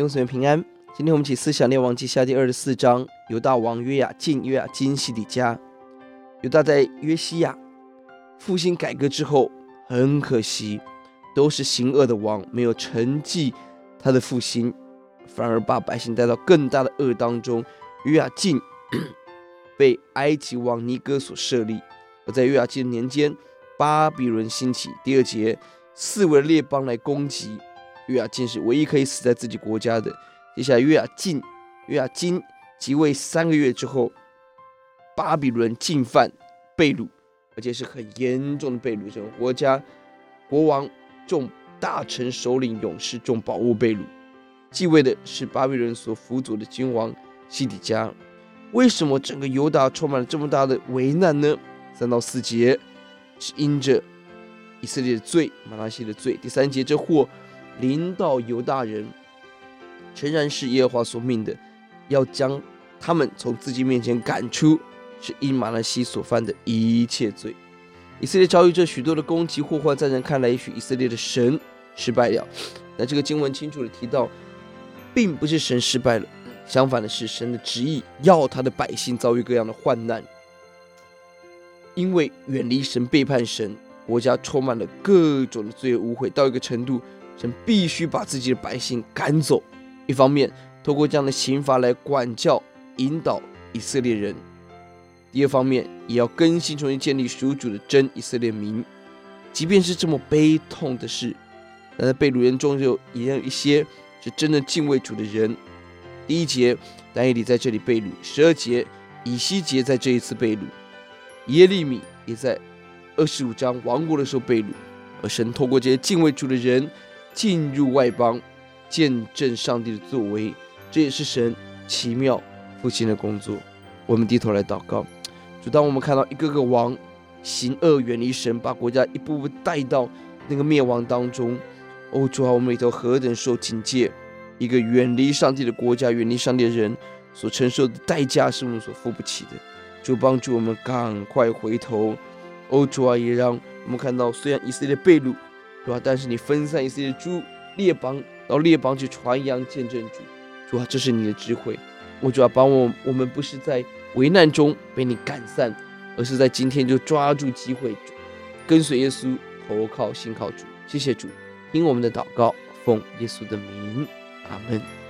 弟兄姊妹平安。今天我们起思想列王记下第二十四章，犹大王约雅敬、约雅金、西底家。犹大在约西亚复兴改革之后，很可惜，都是行恶的王，没有承继他的复兴，反而把百姓带到更大的恶当中。约雅敬 被埃及王尼哥所设立，而在约雅敬年间，巴比伦兴起。第二节，四围的列邦来攻击。约雅斤是唯一可以死在自己国家的。接下来，约雅敬、约雅金即位三个月之后，巴比伦进犯被掳，而且是很严重的被掳。整个国家国王、众大臣、首领、勇士、众宝物被掳。继位的是巴比伦所辅佐的君王西底家。为什么整个犹大充满了这么大的危难呢？三到四节是因着以色列的罪，玛拿西的罪。第三节，这祸。临到犹大人，诚然是耶和华所命的，要将他们从自己面前赶出，是因玛拿西所犯的一切罪。以色列遭遇这许多的攻击祸患，在人看来，也许以色列的神失败了。那这个经文清楚的提到，并不是神失败了，相反的是神的旨意要他的百姓遭遇各样的患难，因为远离神、背叛神，国家充满了各种的罪恶污秽，到一个程度。神必须把自己的百姓赶走，一方面透过这样的刑罚来管教、引导以色列人；第二方面，也要更新、重新建立属主的真以色列民。即便是这么悲痛的事，但在被掳人中就也有一些是真的敬畏主的人。第一节，但以理在这里被掳；十二节，以西结在这一次被掳；耶利米也在二十五章亡国的时候被掳。而神透过这些敬畏主的人。进入外邦，见证上帝的作为，这也是神奇妙复兴的工作。我们低头来祷告，主，当我们看到一个个王行恶远离神，把国家一步步带到那个灭亡当中，哦，主啊，我们里头何等受警戒！一个远离上帝的国家，远离上帝的人所承受的代价是我们所付不起的。主帮助我们赶快回头，哦，主啊，也让我们看到，虽然以色列被掳。主啊，但是你分散一些猪列邦到列邦去传扬见证主，主啊，这是你的智慧。我主啊，帮我，我们不是在危难中被你赶散，而是在今天就抓住机会，跟随耶稣，投靠信靠主。谢谢主，听我们的祷告，奉耶稣的名，阿门。